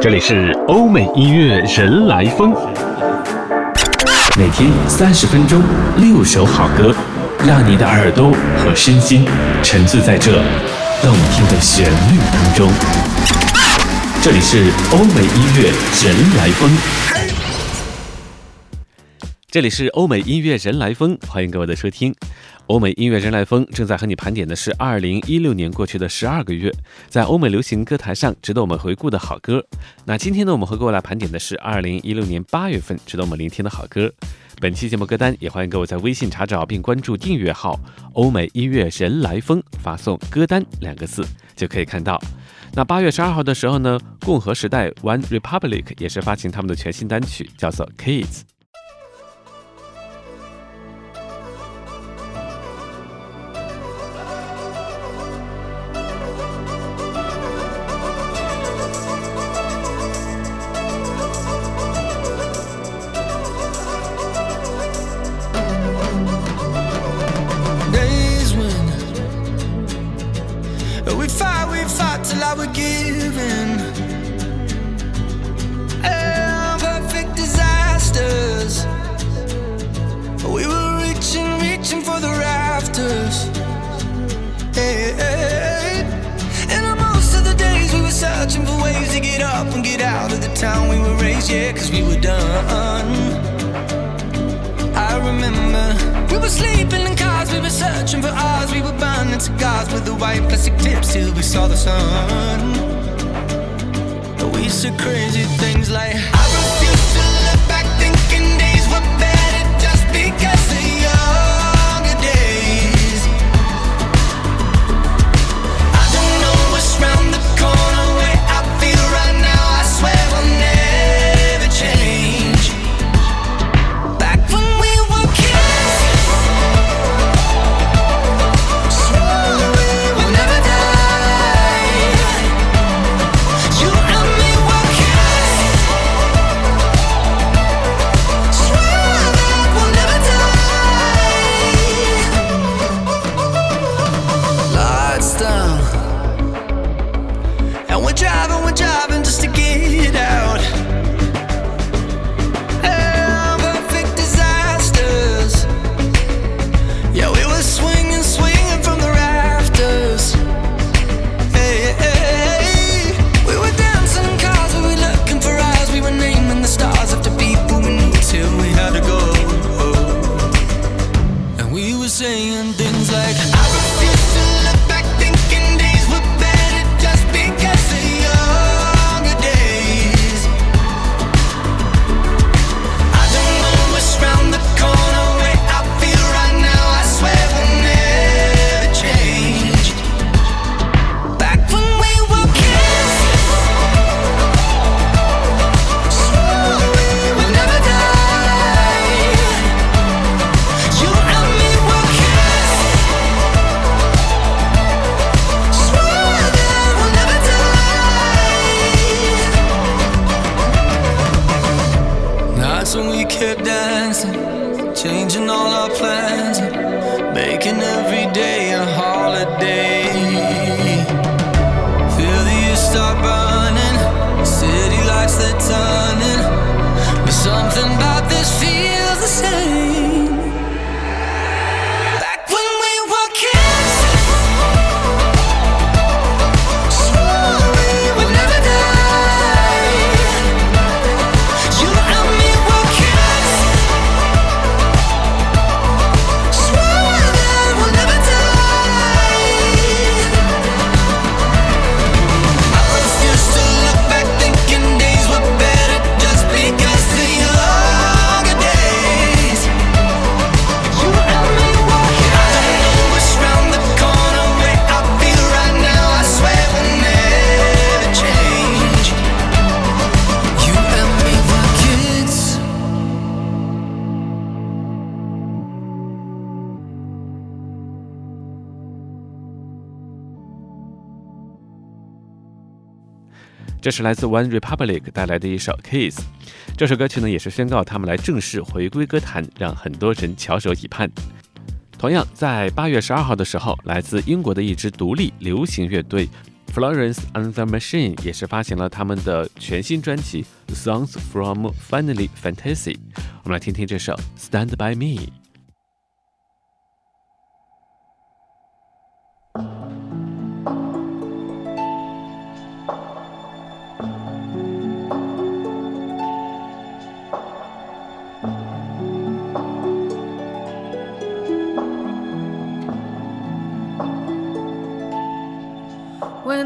这里是欧美音乐人来疯，每天三十分钟，六首好歌，让你的耳朵和身心沉醉在这动听的旋律当中。这里是欧美音乐人来疯，这里是欧美音乐人来疯，欢迎各位的收听。欧美音乐人来疯正在和你盘点的是二零一六年过去的十二个月，在欧美流行歌坛上值得我们回顾的好歌。那今天呢，我们和各位来盘点的是二零一六年八月份值得我们聆听的好歌。本期节目歌单也欢迎各位在微信查找并关注订阅号“欧美音乐人来疯”，发送“歌单”两个字就可以看到。那八月十二号的时候呢，共和时代 One Republic 也是发行他们的全新单曲，叫做《Kids》。till we saw the sun. We said crazy things like 这是来自 One Republic 带来的一首 Kiss，这首歌曲呢也是宣告他们来正式回归歌坛，让很多人翘首以盼。同样在八月十二号的时候，来自英国的一支独立流行乐队 Florence and the Machine 也是发行了他们的全新专辑《Songs from Finally Fantasy》。我们来听听这首《Stand by Me》。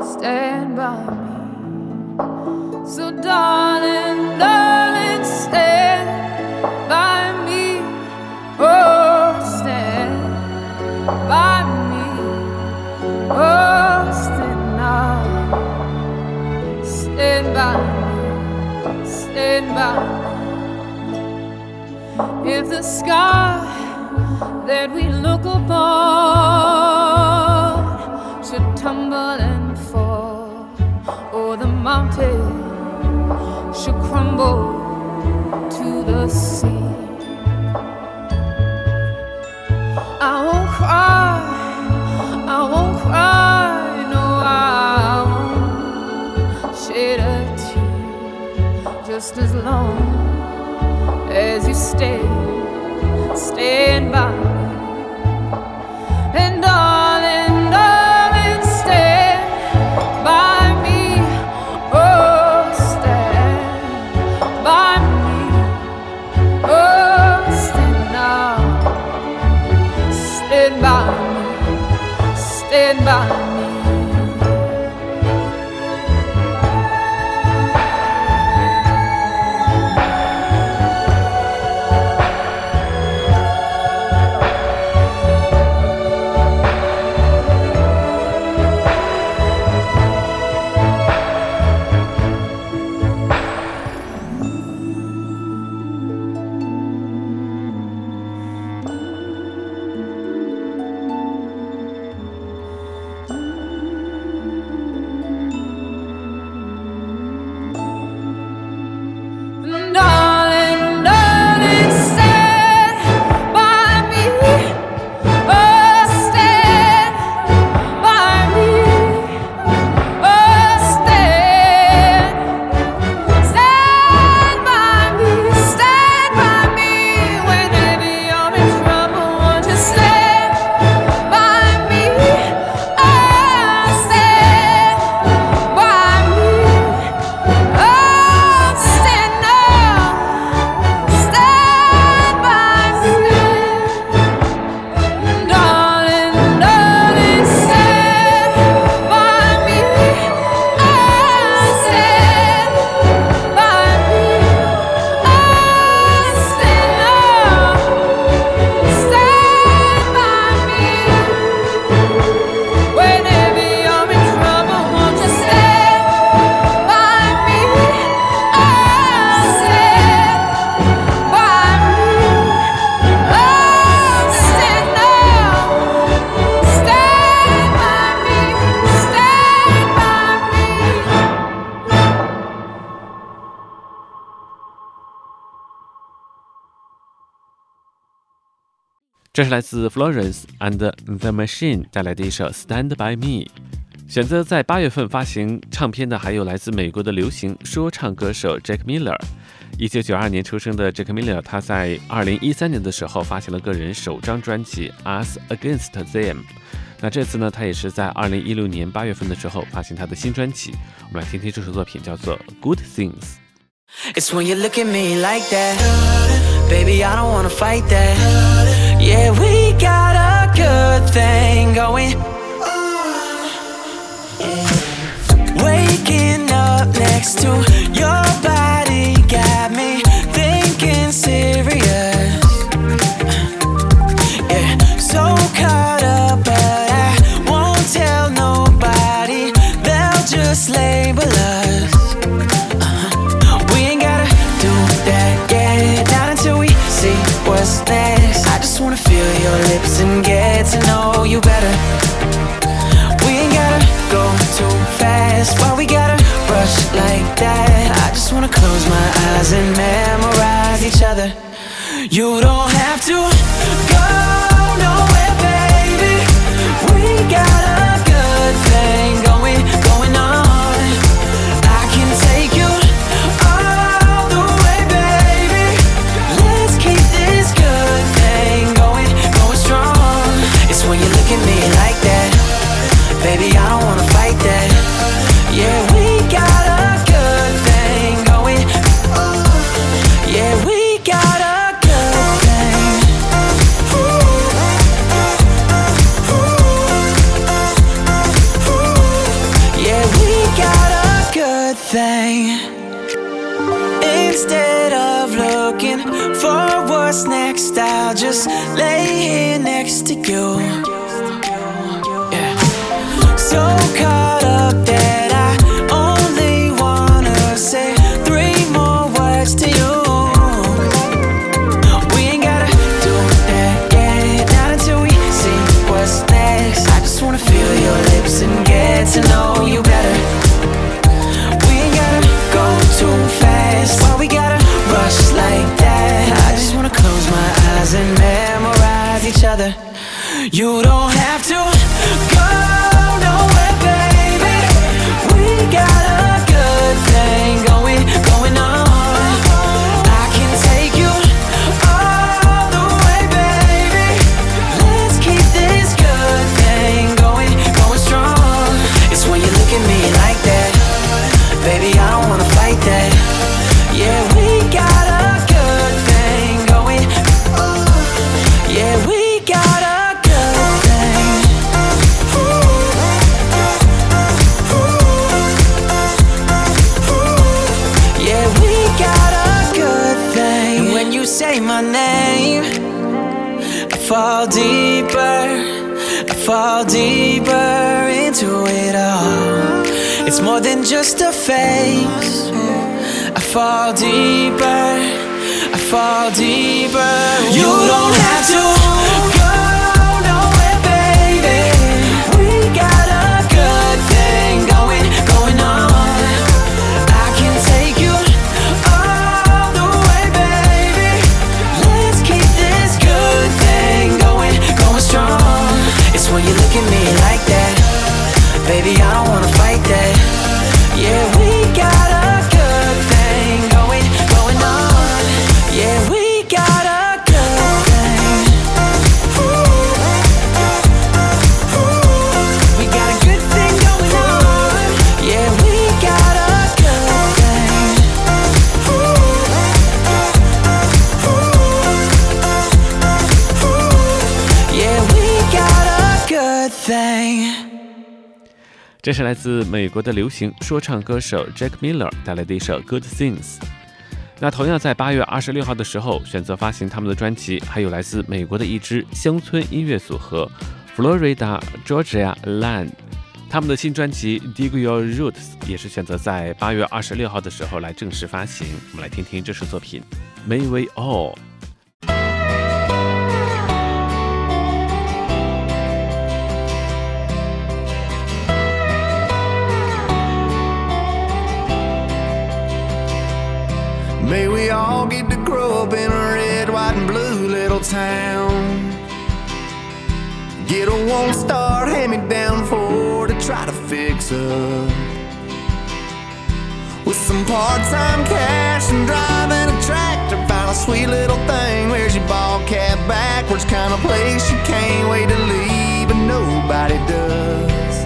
stand by me. So, darling, darling, stand by me. Oh, stand by me. Oh, stand now. Stand by me. Stand by me. If the sky that we look upon should crumble to the sea. I won't cry, I won't cry, no, I won't shed a tear just as long as you stay, stand by 这是来自 Florence and the Machine 带来的一首《Stand by Me》。选择在八月份发行唱片的还有来自美国的流行说唱歌手 Jack Miller。一九九二年出生的 Jack Miller，他在二零一三年的时候发行了个人首张专辑《Us Against Them》。那这次呢，他也是在二零一六年八月份的时候发行他的新专辑。我们来听听这首作品，叫做《Good Things》。It's when you look at me like that, baby. I don't wanna fight that. Yeah, we got a good thing going. Waking up next to your body got me thinking serious. Yeah, so caught up, lips and get to know you better. We ain't gotta go too fast, why we gotta rush like that? I just wanna close my eyes and memorize each other. You don't have to go. Instead of looking for what's next, I'll just lay here next to you. You don't deeper. You don't have to. 这是来自美国的流行说唱歌手 Jack Miller 带来的一首《Good Things》。那同样在八月二十六号的时候选择发行他们的专辑，还有来自美国的一支乡村音乐组合 Florida Georgia Land，他们的新专辑《Dig Your Roots》也是选择在八月二十六号的时候来正式发行。我们来听听这首作品《May We All》。to grow up in a red, white, and blue little town. Get a one star hand me down for to try to fix up. With some part time cash and driving a tractor, find a sweet little thing Where's your ball cap backwards, kind of place you can't wait to leave, but nobody does.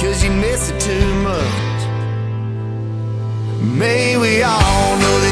Cause you miss it too much. May we all know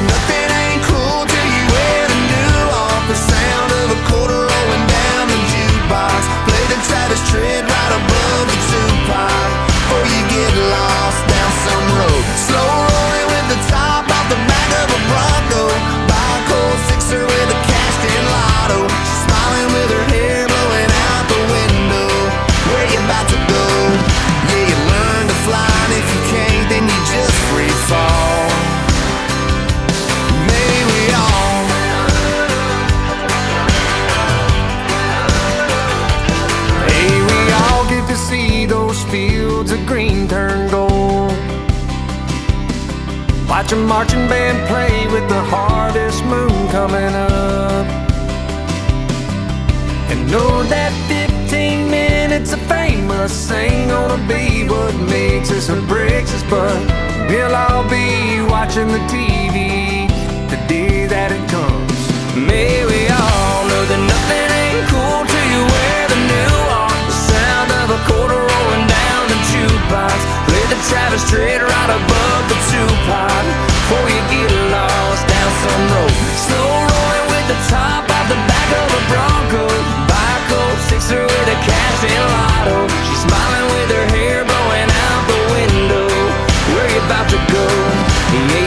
Watch a marching band play with the hardest moon coming up. And know that 15 minutes of fame famous ain't gonna be what makes us or breaks us, but we'll all be watching the TV the day that it comes. May we all know that nothing ain't cool till you wear the new art, the sound of a quarter rolling down the jukebox. Travis Tritt right above the pot before you get lost down some road. Slow rolling with the top out the back of a Bronco. Cold sixer with a cash in lotto. She's smiling with her hair blowing out the window. Where you about to go?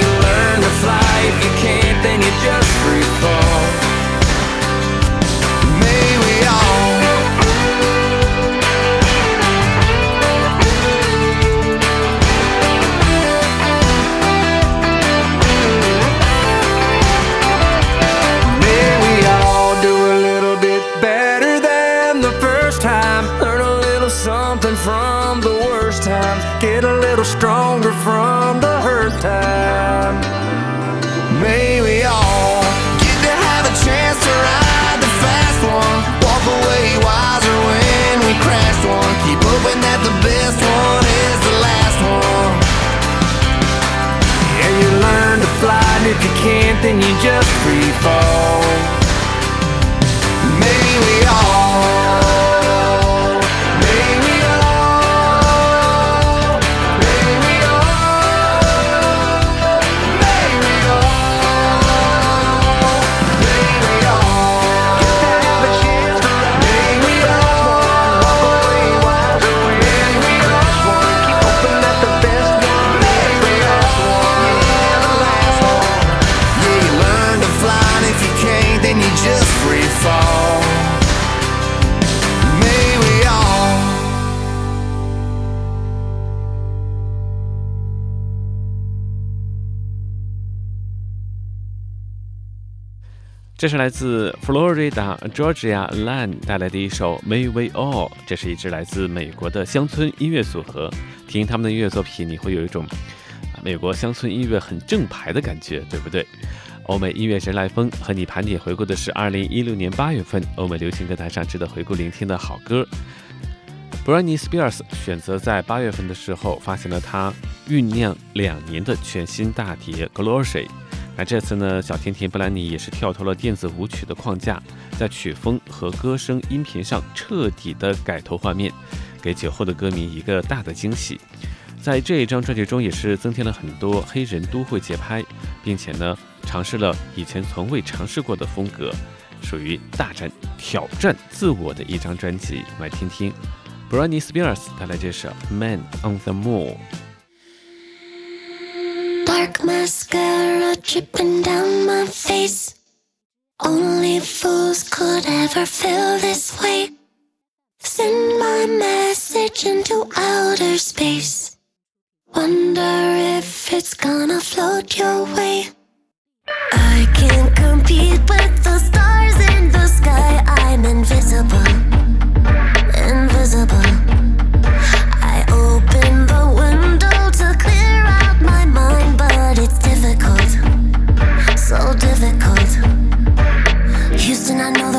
这是来自 Florida Georgia Line 带来的一首 May We All，这是一支来自美国的乡村音乐组合。听他们的音乐作品，你会有一种美国乡村音乐很正牌的感觉，对不对？欧美音乐人来风和你盘点回顾的是2016年8月份欧美流行歌坛上值得回顾聆听的好歌。Britney Spears 选择在八月份的时候发行了她酝酿两年的全新大碟《Glory》。那这次呢，小甜甜布兰妮也是跳脱了电子舞曲的框架，在曲风和歌声、音频上彻底的改头换面，给酒后的歌迷一个大的惊喜。在这一张专辑中，也是增添了很多黑人都会节拍，并且呢，尝试了以前从未尝试过的风格，属于大胆挑战自我的一张专辑。来听听 Britney Spears 带来这首《Man on the Moon》。Dark mascara dripping down my face. Only fools could ever feel this way. Send my message into outer space. Wonder if it's gonna float your way. I can't compete with the stars in the sky. I'm invisible. Invisible.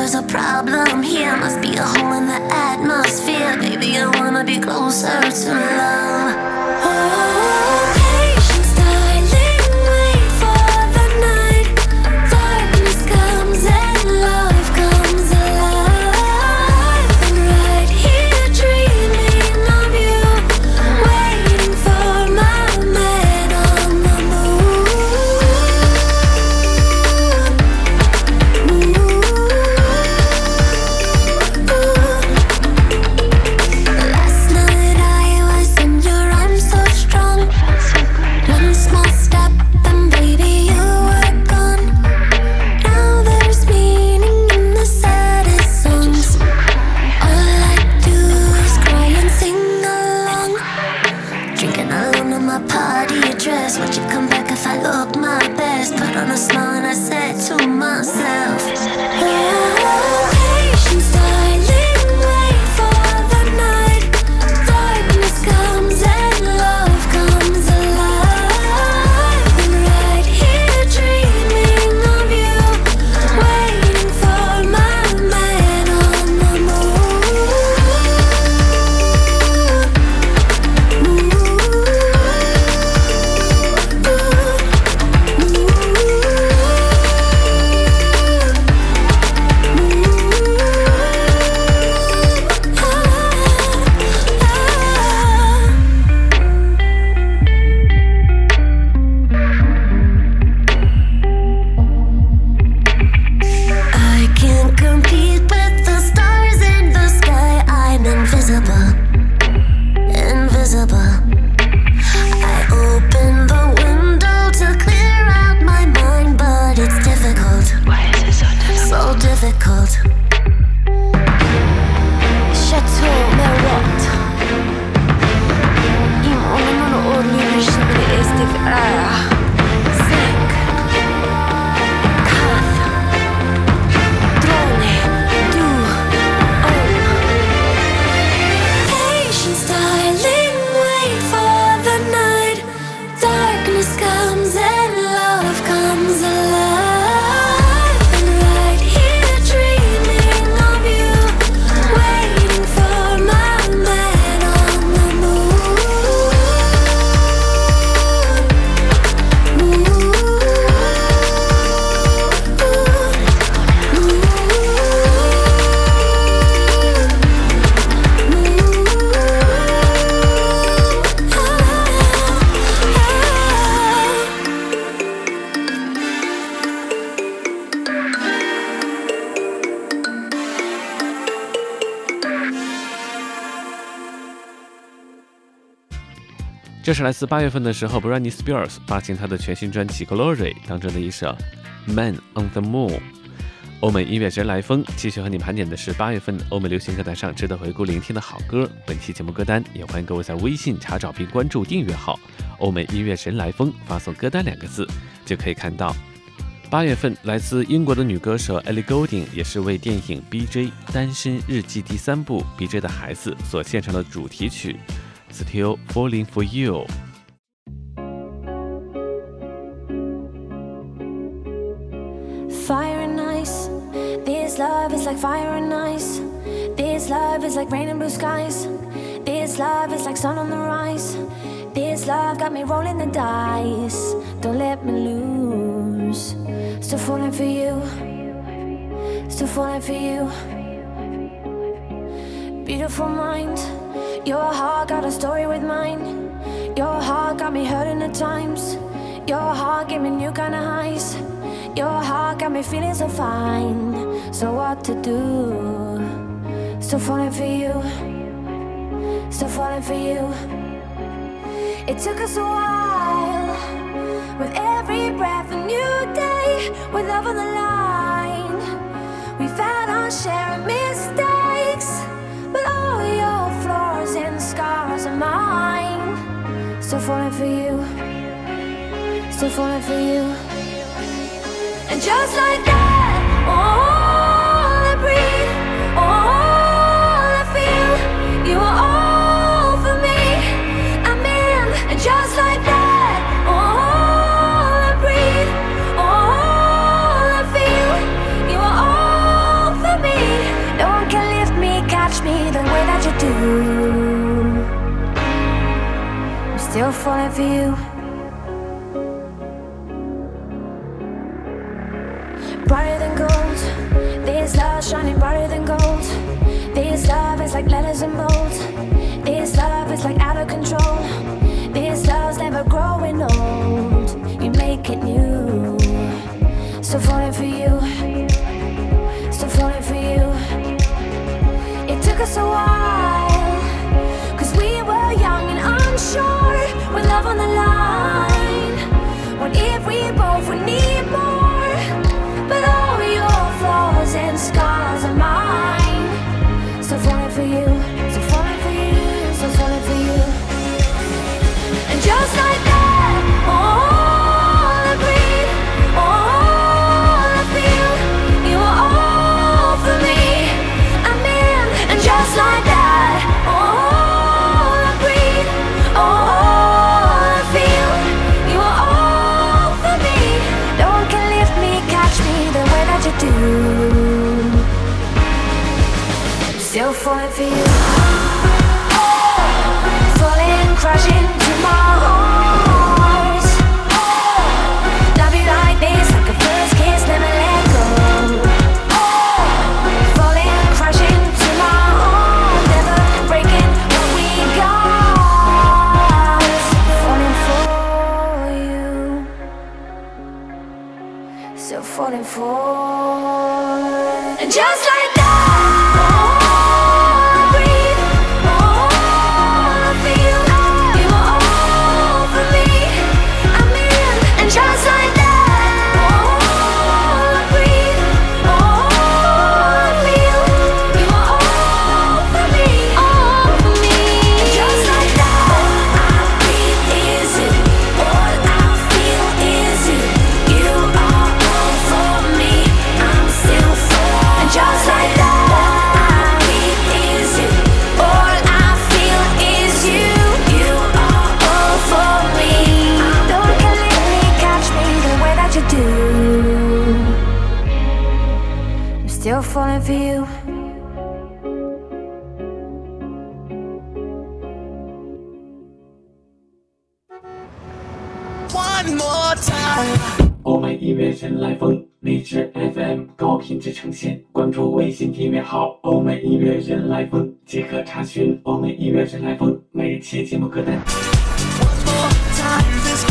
There's a problem here. Must be a hole in the atmosphere. Baby, I wanna be closer to love. 这是来自八月份的时候，Britney Spears 发行她的全新专辑《Glory》当中的一首《Man on the Moon》。欧美音乐人来风继续和你盘点的是八月份欧美流行歌坛上值得回顾聆听的好歌。本期节目歌单也欢迎各位在微信查找并关注订阅号“欧美音乐人来风”，发送“歌单”两个字就可以看到。八月份来自英国的女歌手 Ellie Goulding 也是为电影《B.J. 单身日记》第三部《B.J. 的孩子》所献唱的主题曲。Still falling for you. Fire and ice. This love is like fire and ice. This love is like rain and blue skies. This love is like sun on the rise. This love got me rolling the dice. Don't let me lose. Still falling for you. Still falling for you. Beautiful mind. Your heart got a story with mine. Your heart got me hurting at times. Your heart gave me new kind of highs. Your heart got me feeling so fine. So what to do? Still falling for you. Still falling for you. It took us a while. With every breath, a new day. With love on the line. Still falling for you. Still falling for you. And just like that, all for brighter than gold. This love shining brighter than gold. This love is like letters in bold. This love is like out of control. This love's never growing old. You make it new. so falling for you. 呈现。关注微信订阅号“欧美音乐人来疯”，即可查询“欧美音乐人来疯”每期节目歌单。One more time, this